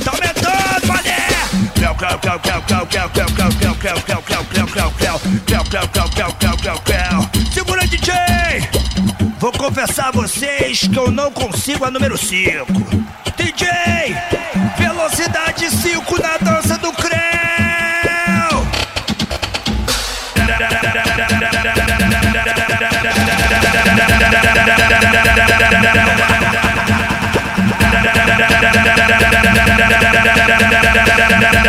Tá aumentando, mané! Segura, DJ! Vou confessar a vocês que eu não consigo a número 5. DJ! Velocidade!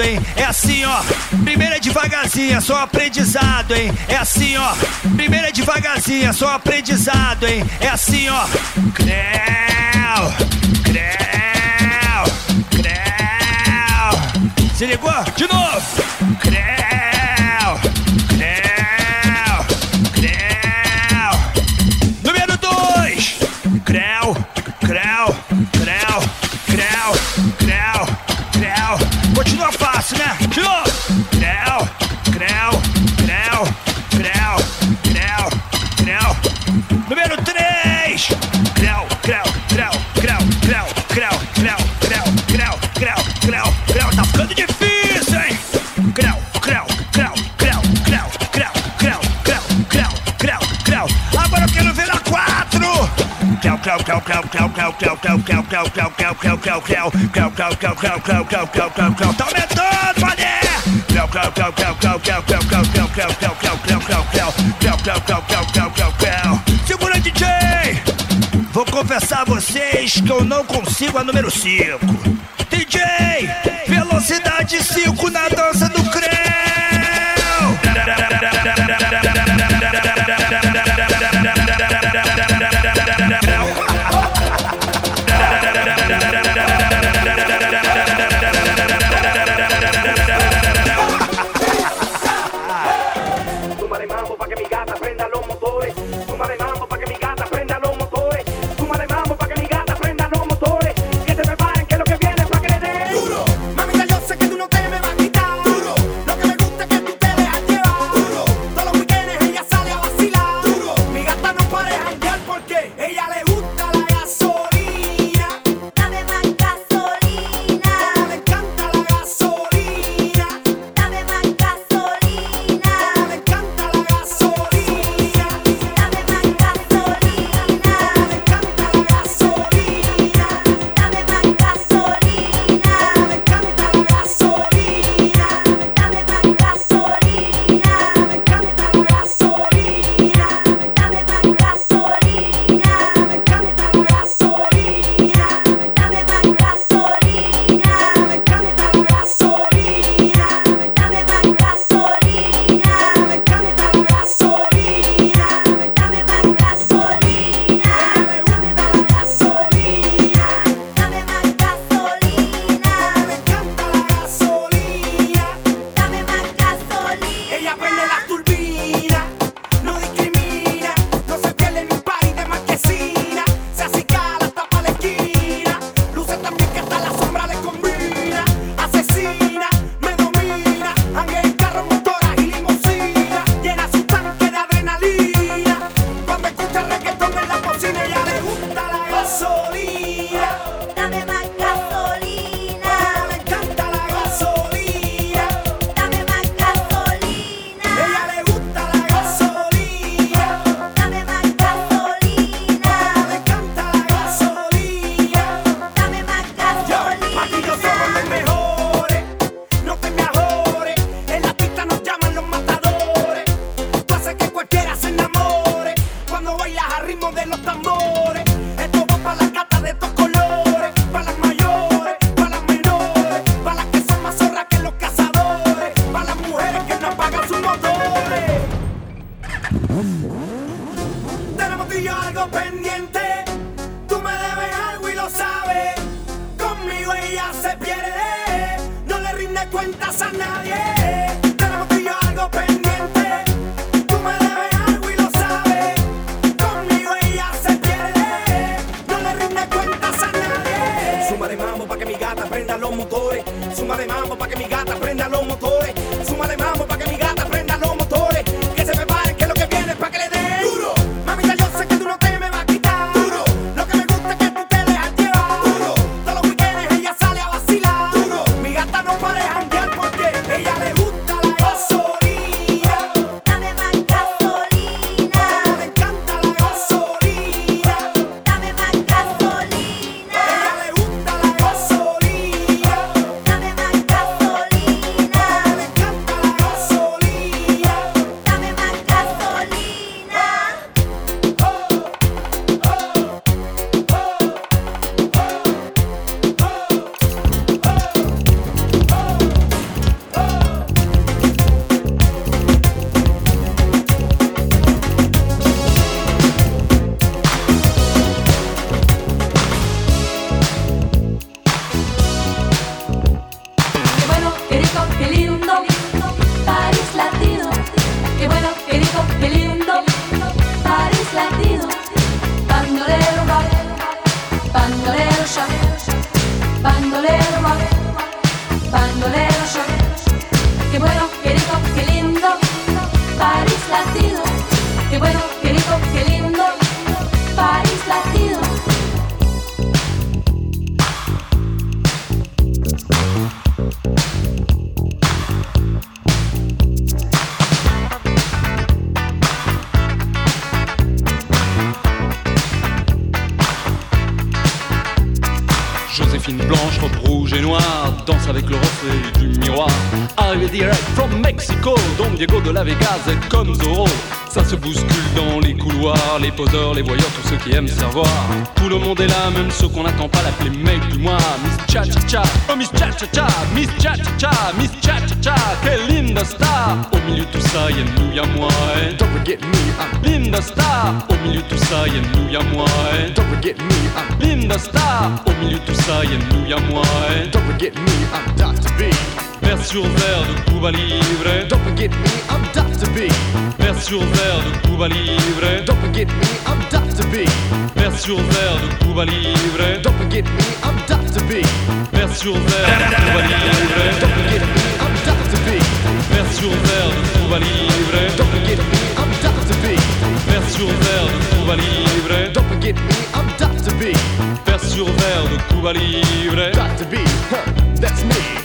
aprendizado, hein? É assim, ó. Primeira é devagarzinha, é só aprendizado, hein? É assim, ó. Primeira é devagarzinha, é só aprendizado, hein? É assim, ó. Creu, creu, creu. Se ligou? De novo. Tá aumentando, mané! Segura, DJ! Vou confessar a vocês que eu não consigo a número 5. DJ, velocidade 5 na dança do comme Zorro. Ça se bouscule dans les couloirs, les poseurs, les voyeurs, tous ceux qui aiment savoir. Tout le monde est là, même ceux qu'on n'attend pas, l'appeler mec du mois. Miss Cha Cha Cha, oh Miss Cha Cha Cha, Miss Cha Cha Cha, Miss Cha Cha Cha, quelle linda star. Au milieu de tout ça, y'a nous, y'a moi, eh. Don't forget me, I'm linda star. Au milieu de tout ça, y'a nous, y'a moi. Eh. Don't forget me, I'm linda star. Au milieu tout ça, y'a nous, y'a moi, eh. Don't forget me, ah. I'm Dr. B sur verre de Cuba Libre. Don't forget me, I'm Dr. B. Verre sur verre de Cuba Libre. Don't forget me, I'm Dr. B. Verre sur verre de Cuba Libre. Don't forget me, I'm Dr. B. Verre sur verre de Cuba Libre. Don't forget me, I'm Dr. B. Verre sur verre de Cuba Libre. Don't forget me, I'm Dr. B. Verre sur verre de Cuba Libre. Don't forget me, I'm Dr. B. Verre sur verre de Cuba Libre. Dr. B, huh, that's me.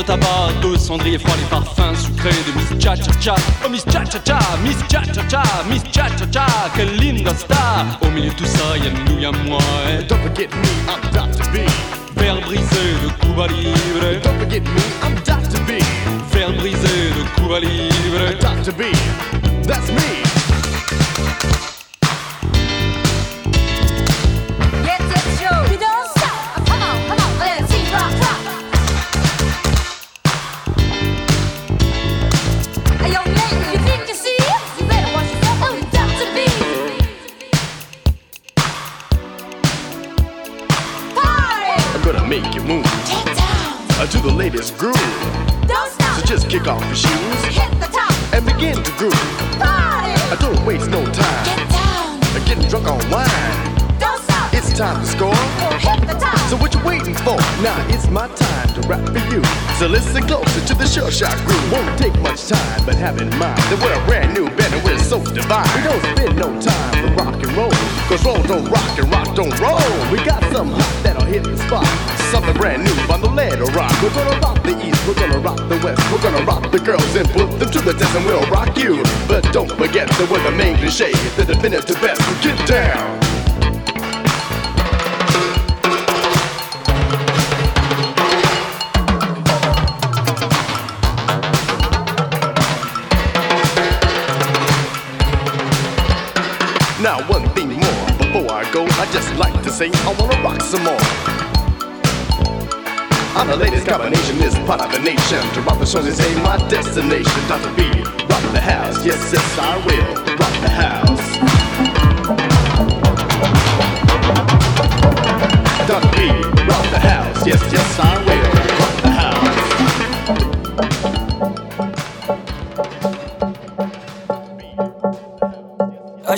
De tabac, de cendrier froid, les parfums sucrés de Miss Cha Cha Cha. Oh Miss Cha Cha Cha, Miss Cha Cha Cha, Miss Cha Cha Cha, quelle linda star. Au milieu de tout ça, y'a nous, y'a moi. Et Don't forget me, I'm Dr. B. verre brisé de Cuba Libre. Don't forget me, I'm Dr. B. Verre brisé de Cuba Libre. Dr. B. That's me. Drunk on wine. Don't stop. It's time to score. hit the top. So what you waiting for? Now it's my time to rap for you. So listen closer to the sure shot groove. Won't take much time, but have in mind that we're a brand new band and we're so divine. We don't spend no time for rock and roll. Cause roll don't rock and rock don't roll. We got some hot that'll hit the spot. Something brand new on the lead rock. We're gonna rock the east, we're gonna rock the west. We're gonna rock the girls and put them to the test and we'll rock you. But don't forget that we're the main cliche, the definitive best. Get down. Go, I just like to say I wanna rock some more. I'm the latest combination, this part of the nation. To rock the show is ain't my destination. Dr. B, rock the house, yes, yes, I will rock the house. Dr. B, rock the house, yes, yes, I will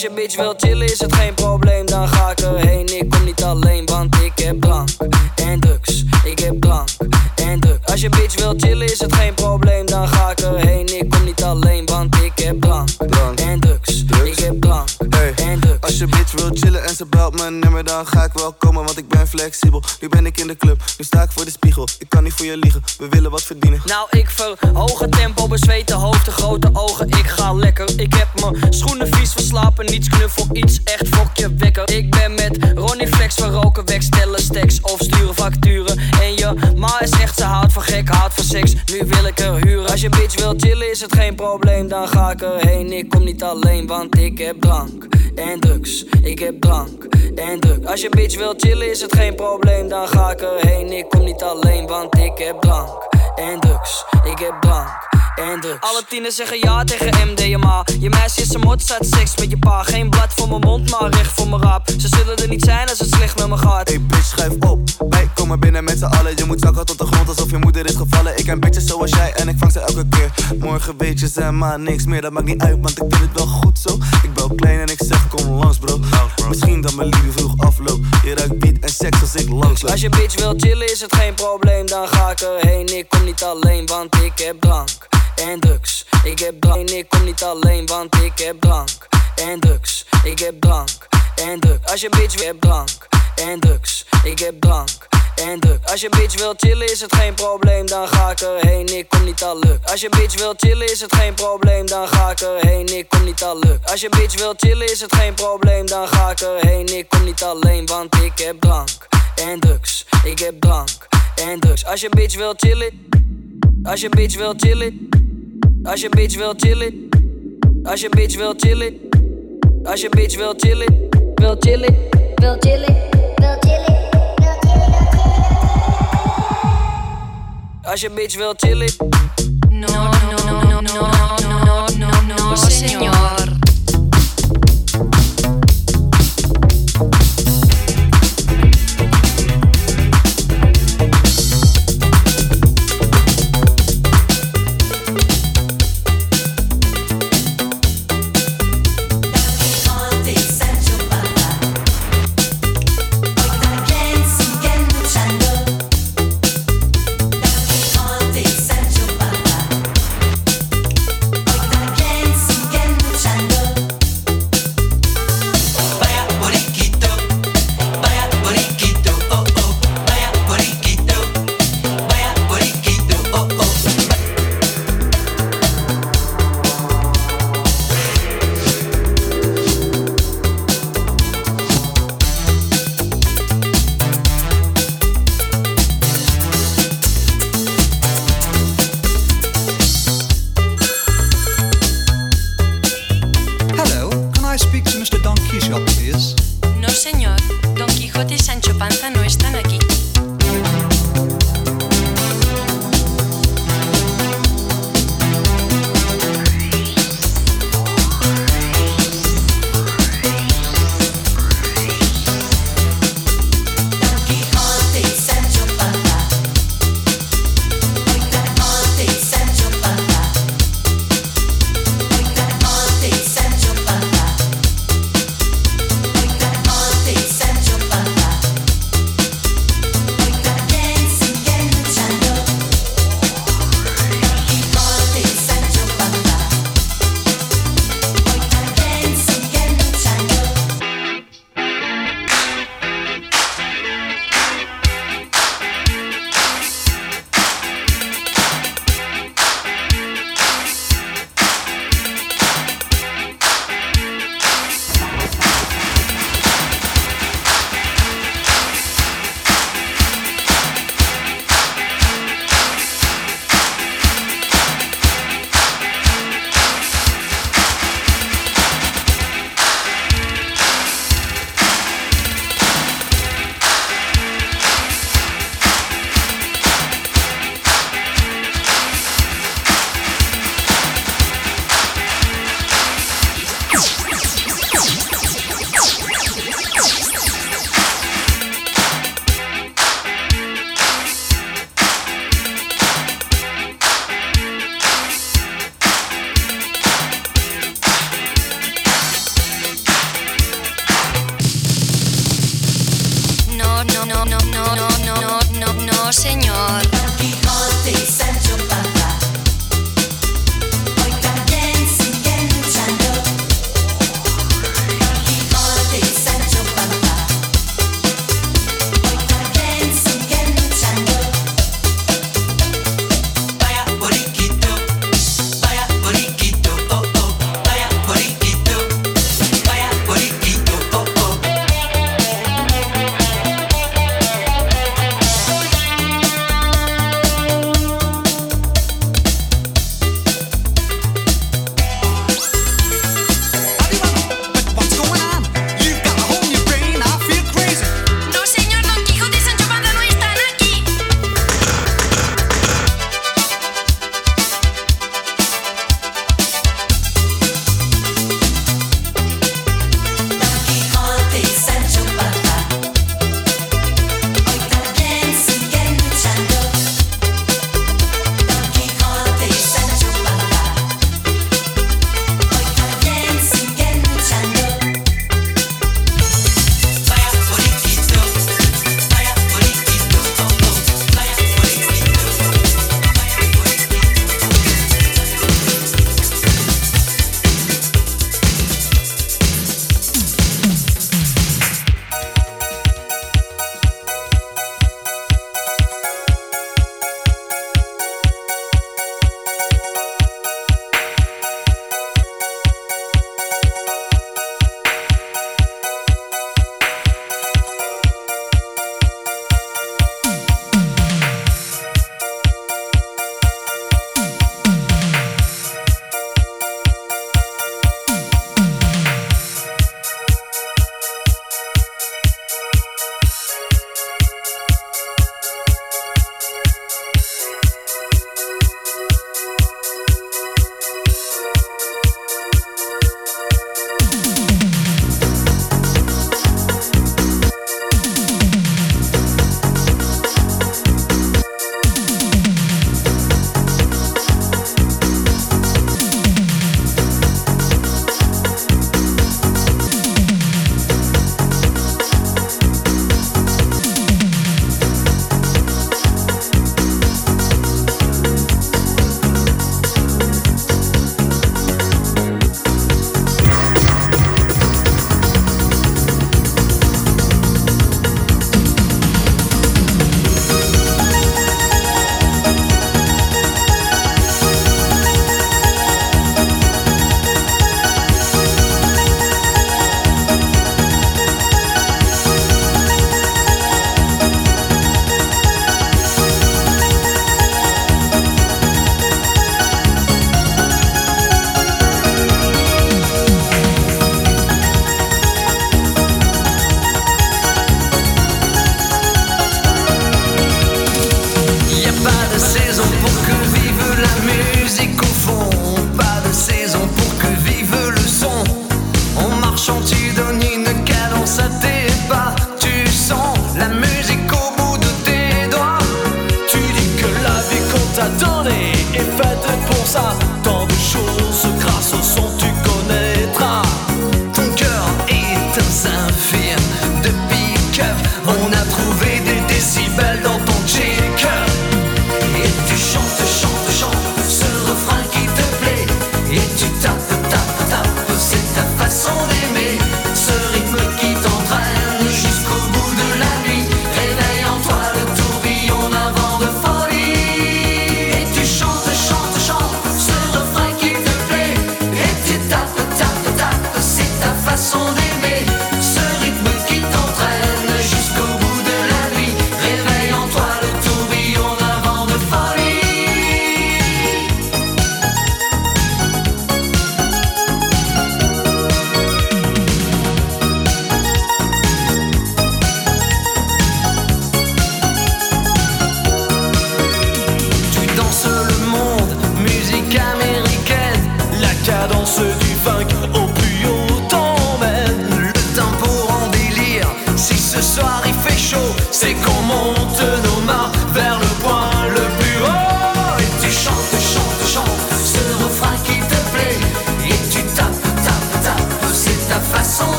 Als je bitch wil chillen is het geen probleem, dan ga ik erheen. Ik kom niet alleen, want ik heb drank en drugs. Ik heb drank en drugs. Als je bitch wil chillen is het geen probleem, dan ga ik erheen. Mijn nummer, dan ga ik wel komen, want ik ben flexibel. Nu ben ik in de club, nu sta ik voor de spiegel. Ik kan niet voor je liegen, we willen wat verdienen. Nou, ik verhoog het tempo, bezweten hoofd, de grote ogen. Ik ga lekker. Ik heb mijn schoenen vies verslapen, niets knuffel, iets echt fokje wekker. Ik ben met Ronnie Flex, we roken weg, stellen stacks of sturen facturen. En je ma is echt, ze houdt van gek, houdt van seks. Nu wil ik er huren. Als je bitch wil chillen, is het geen probleem, dan ga ik erheen. Ik kom niet alleen, want ik heb drank en drugs. Ik heb drank en drugs. Als je bitch wil chillen, is het geen probleem, dan ga ik erheen. Ik kom niet alleen, want ik heb drank en drugs. Ik heb drank en drugs. Alle tieners zeggen ja tegen MDMA. Je meisje is een mot, staat seks met je pa. Geen blad voor mijn mond, maar recht voor mijn raap. Ze zullen er niet zijn als het slecht met me gaat. Hey bitch, schuif op. Wij komen binnen met z'n allen. Je moet zakken tot de grond alsof je moeder is gevallen. Ik ken bitches zoals jij en ik vang ze elke keer. Morgen weet je ze maar niks meer. Dat maakt niet uit, want ik vind het wel goed zo. Ik bel klein en ik zeg kom langs bro. Misschien dat mijn liefde vroeg afloopt. Je ruikt beat en seks als ik langsloop. Als je bitch wil chillen is het geen probleem, dan ga ik erheen. Ik kom niet alleen, want ik heb drank en drugs. Ik heb drank ik kom niet alleen, want ik heb drank en drugs. Ik heb drank en drugs. Als je bitch wil heb drank en drugs. Ik heb drank en drugs. Als je bitch wil chillen is het geen probleem, dan ga ik erheen. Ik kom niet al luk. Als je bitch wil chillen is het geen probleem, dan ga ik erheen. Ik kom niet al luk. Als je bitch wil chillen is het geen probleem, dan ga ik erheen. Ik kom niet alleen, want ik heb drank en drugs. Ik heb drank en drugs. Als je bitch wil chillen, als je bitch wil chillen, als je bitch wil chillen. Als je bitch wil chillen. Als je bitch wil chillen. Wil chillen. Wil chillen. Wil chillen. Als je wil chillen. No, no, no, no, no, no, no, no, no, no, no,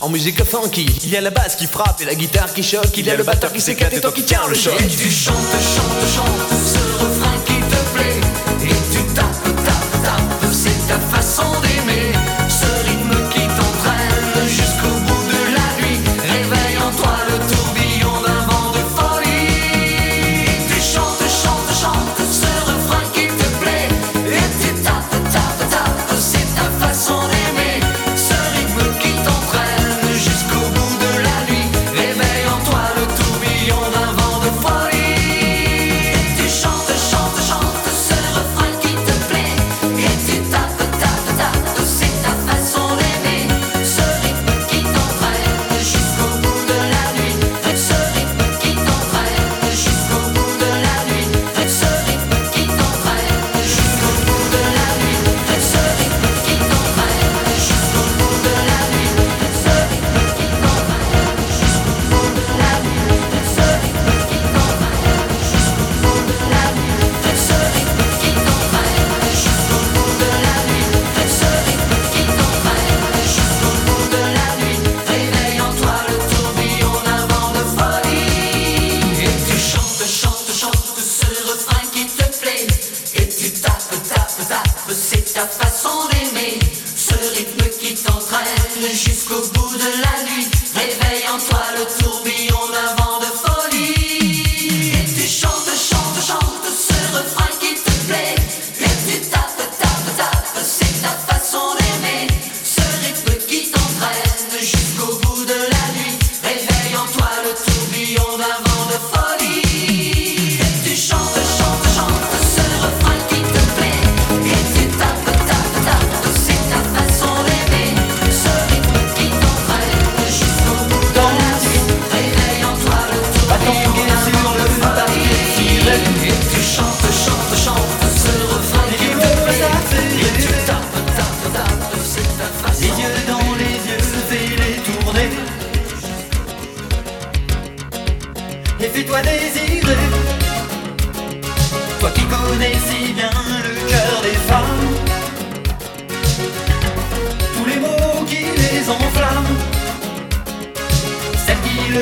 En musique funky, il y a la basse qui frappe et la guitare qui choque, il y a le batteur qui s'éclate et toi qui tiens le choc. Et tu.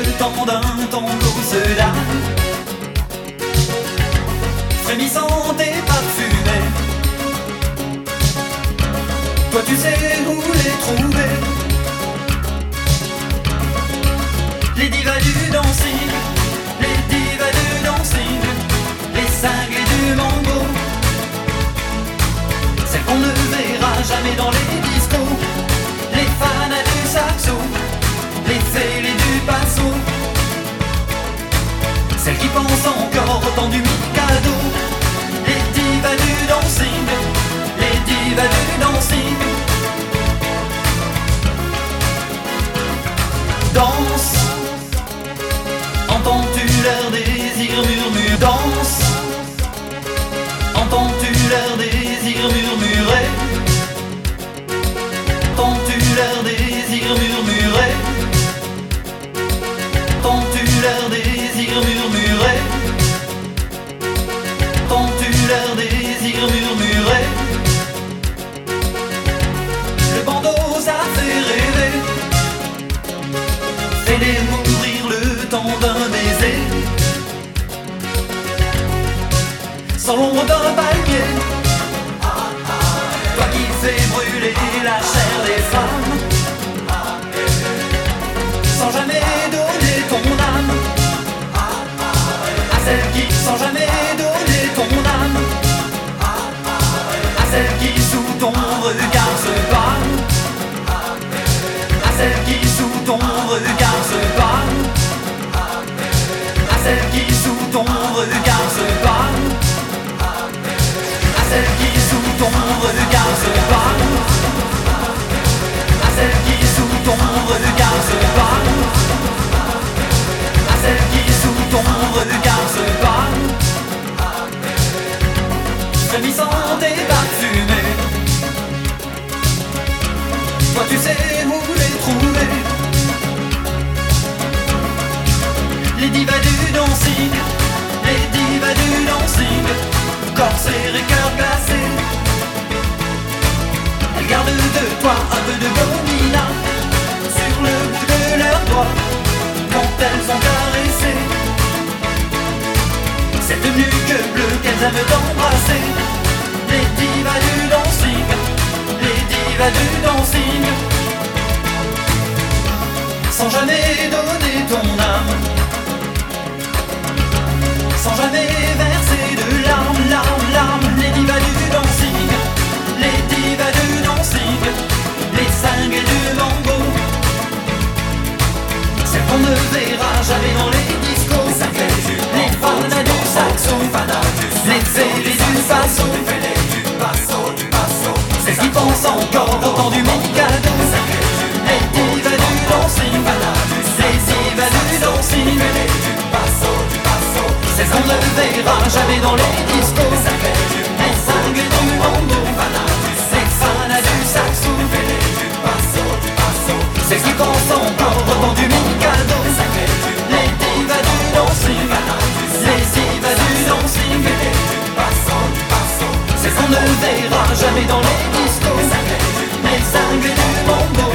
Le temps d'un tango se dame, frémissante et parfumée. Toi tu sais où les trouver. Les divas du dancing, les divas du dancing, les cinglés du mambo. Celles qu'on ne verra jamais dans les qui pensent encore au temps du Mikado, les divas du dancing, les divas du dancing. Sans l'ombre d'un palmier. Toi qui fais brûler la chair des femmes. Sans jamais donner ton âme. À celles qui sans jamais donner ton âme. À celles qui sous ton regard se parlent à celles qui sous ton regard se parlent À celles qui sous ton regard se sous ton regard se parlent À celles qui sous ton regard se parlent À celles qui sous ton regard se parlent Frémissante et parfumée. Toi tu sais où les trouver. Les divas du dancing Les divas du dancing. Corps serré, cœur glacé Gardent de toi un peu de gomina Sur le bout de leurs doigts Quand elles sont caressées. Cette nuque bleue qu'elles aiment t'embrasser Les divas du dancing les divas du dancing. Sans jamais donner ton âme Sans jamais verser de larmes, larmes, larmes Les Les cinglés du mambo Celles qu'on ne verra jamais dans les discos Les fans du saxo Les fêlés du passo celles qui pensent encore au temps du Mikado Les divas du dancing Les divas du dancing Celles qu'on ne verra jamais dans les discos Les cinglés du mambo Pensent encore au temps du Mikado. Les divas du dancing Les divas du dancing c'est qu'on ne verra jamais dans les discos Les cinglés du mambo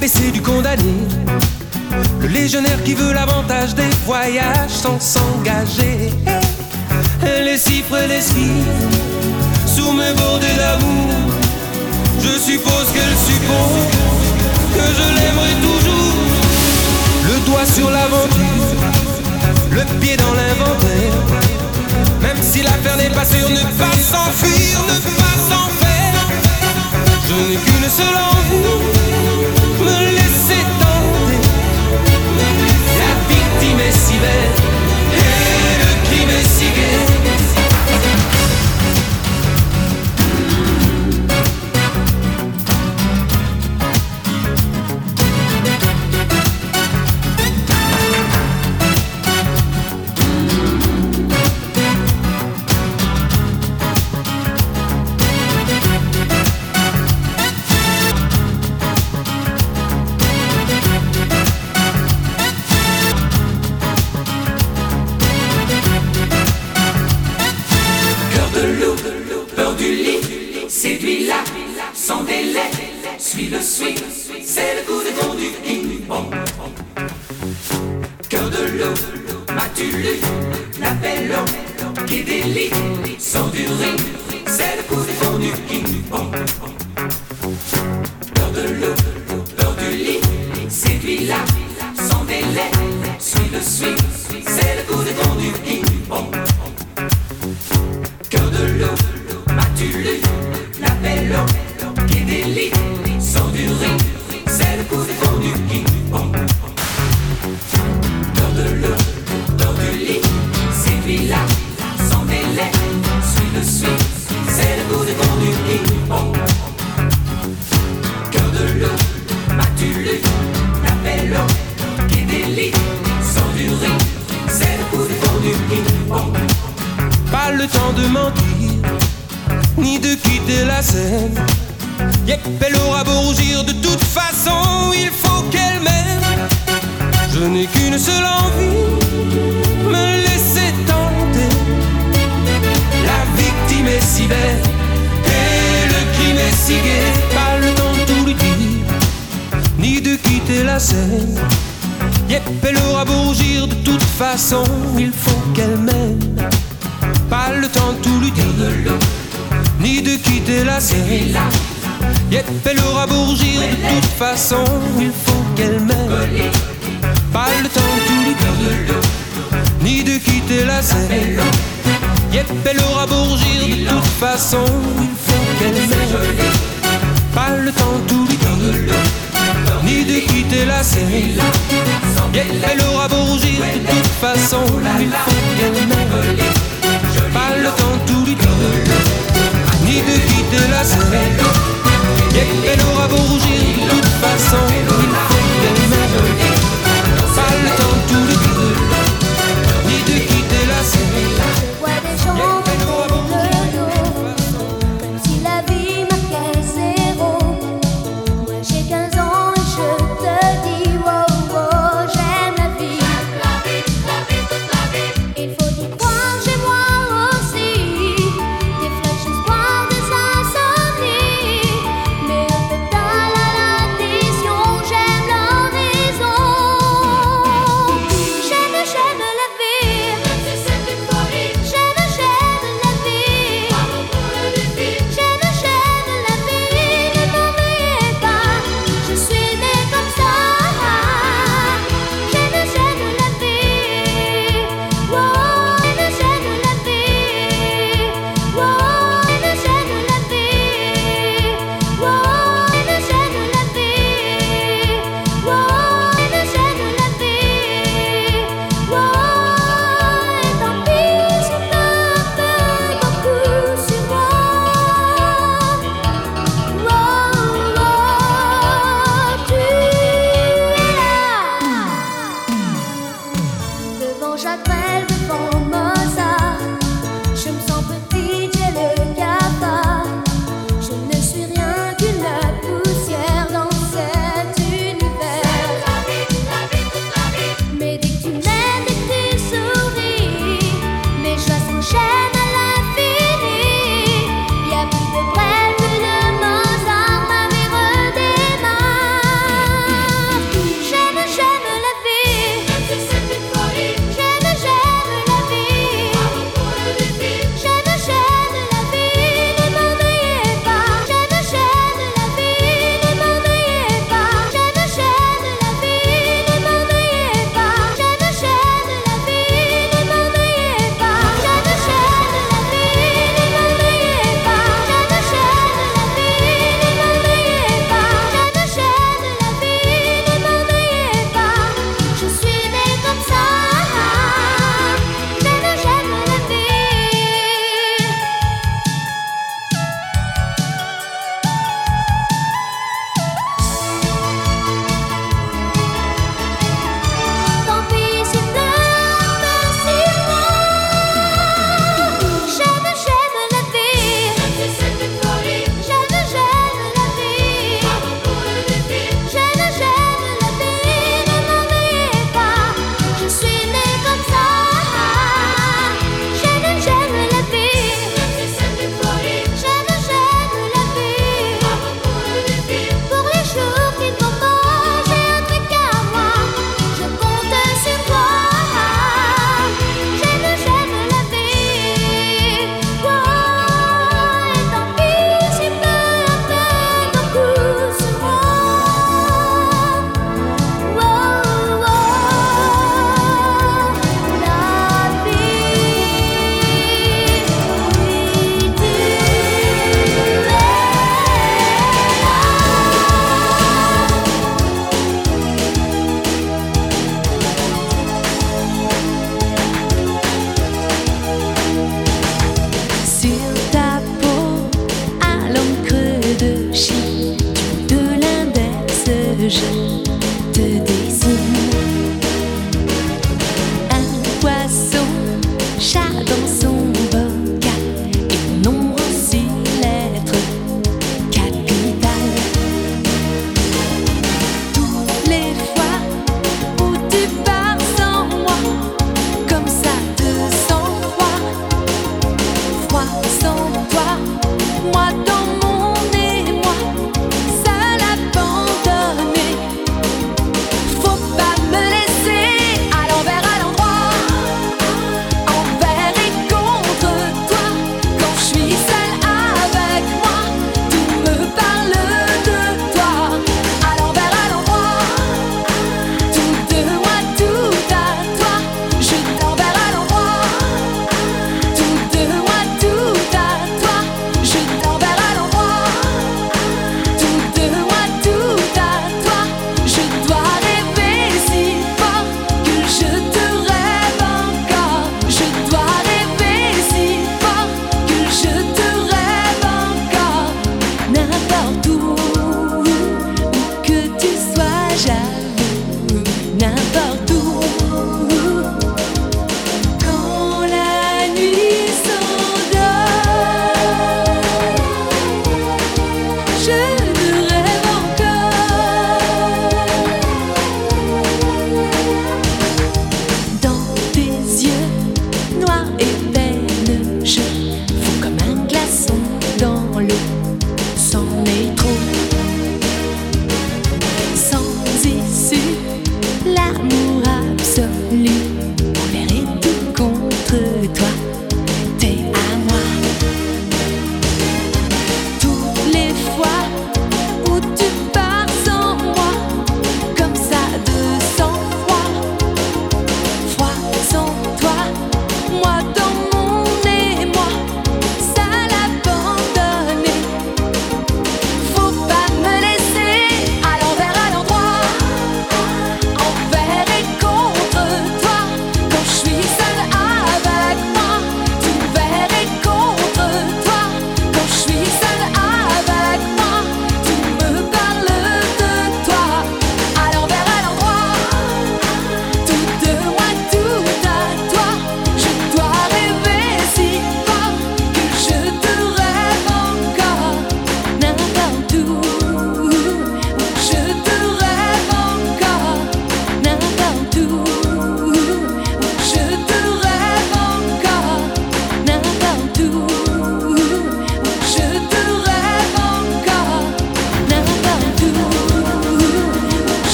du condamné. Le légionnaire qui veut l'avantage des voyages sans s'engager. Les cifres et les cifres sous mes bordées d'amour. Je suppose qu'elle suppose que je l'aimerai toujours. Le doigt sur l'aventure, le pied dans l'inventaire. Même si l'affaire n'est pas sûre, ne pas s'enfuir, ne pas s'en faire. Je n'ai qu'une seule envie, victime est si belle le temps de mentir, ni de quitter la scène. Yep, elle aura beau rougir, de toute façon, il faut qu'elle m'aime. Je n'ai qu'une seule envie, me laisser tenter. La victime est si belle, et le crime est si gai. Pas le temps de tout lui dire, ni de quitter la scène. Yep, elle aura beau rougir, de toute façon, il faut qu'elle m'aime. Pas le temps de tout lui dire, ni de quitter la scène. Yep, elle aura beau rougir, de toute façon, il faut qu'elle m'aime. Pas le temps de tout lui dire, ni de quitter la scène. Yep, elle aura beau rougir, de toute façon, il faut qu'elle m'aime. Pas le temps de tout lui dire, ni de quitter la scène. Yep, elle aura beau rougir, de toute façon, il faut qu'elle m'aime. De quitter la scène. Yep, elle aura beau de toute façon,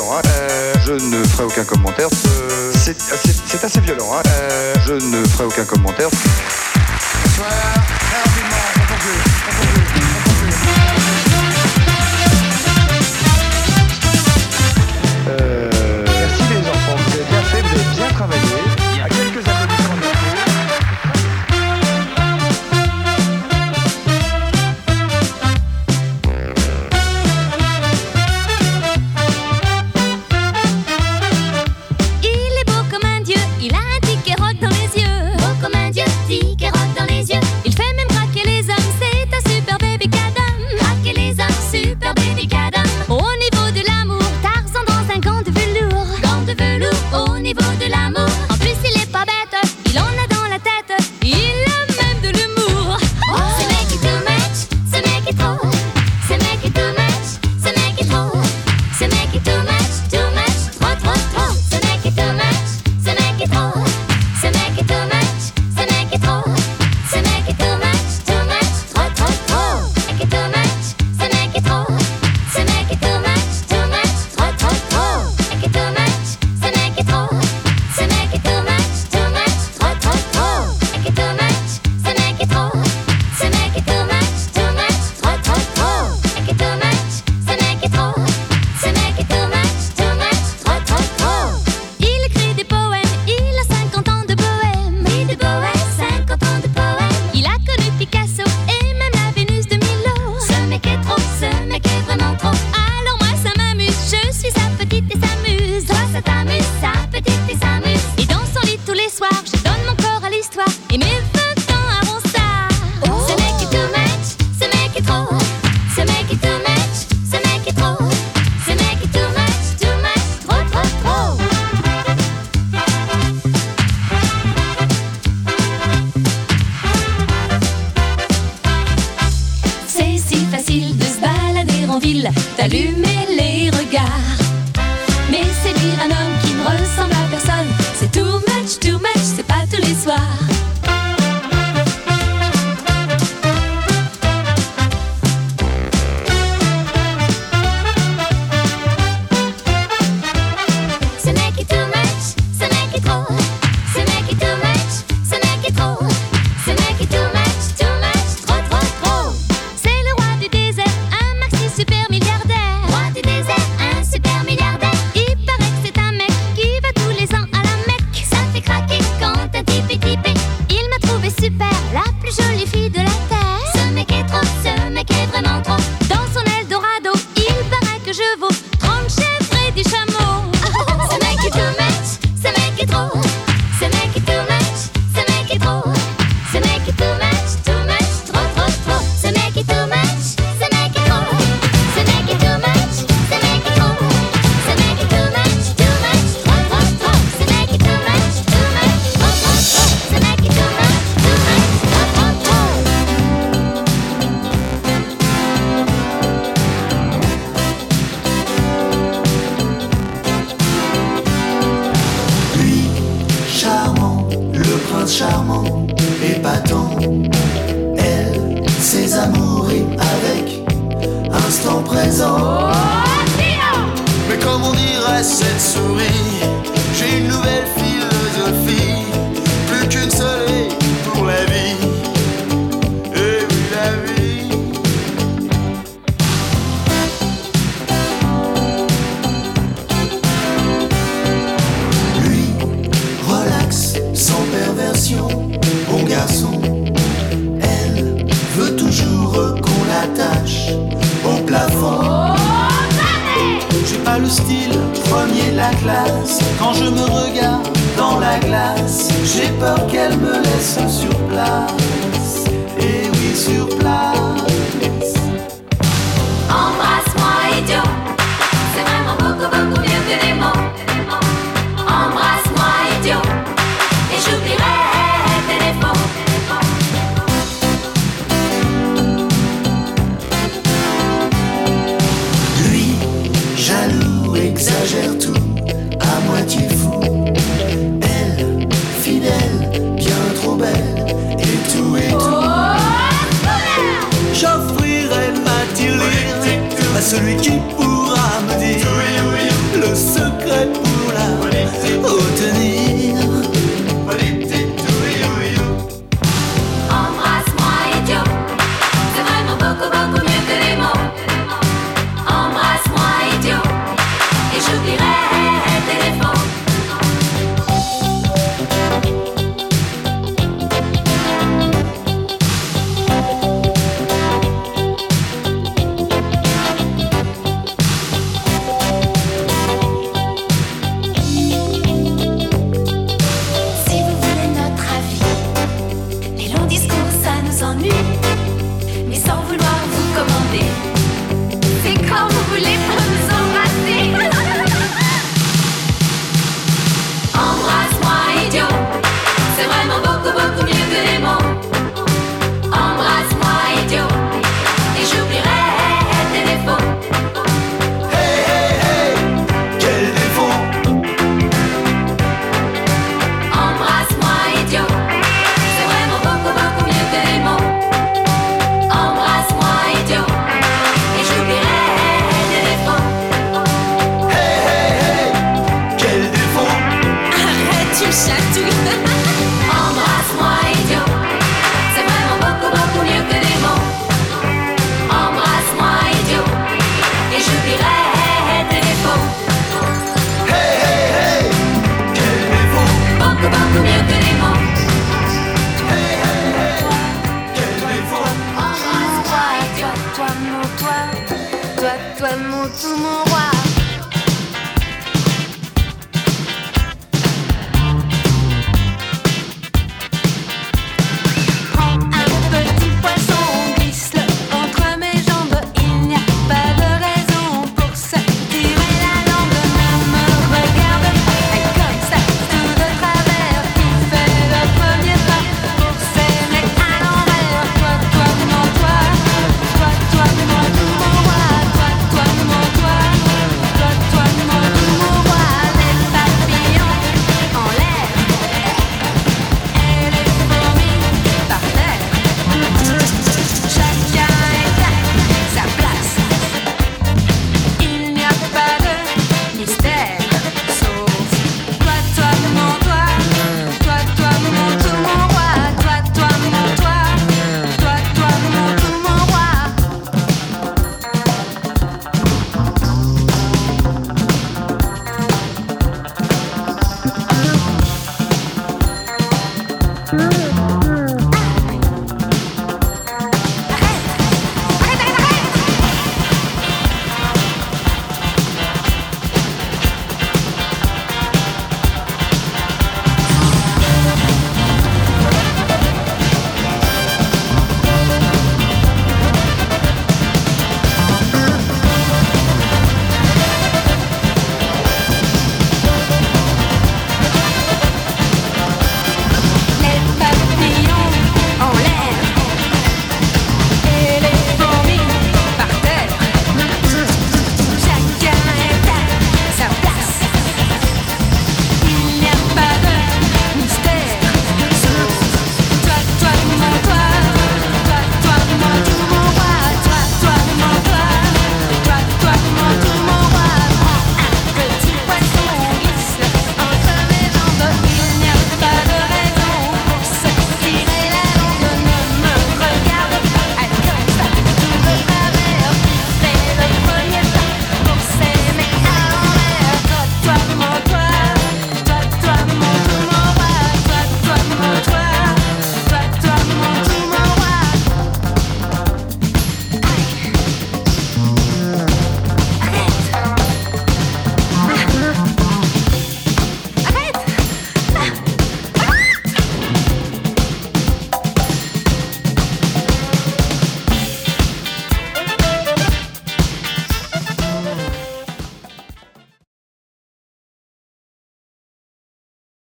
Hein. Euh, je ne ferai aucun commentaire. Euh, euh, c'est assez violent, hein. je ne ferai aucun commentaire.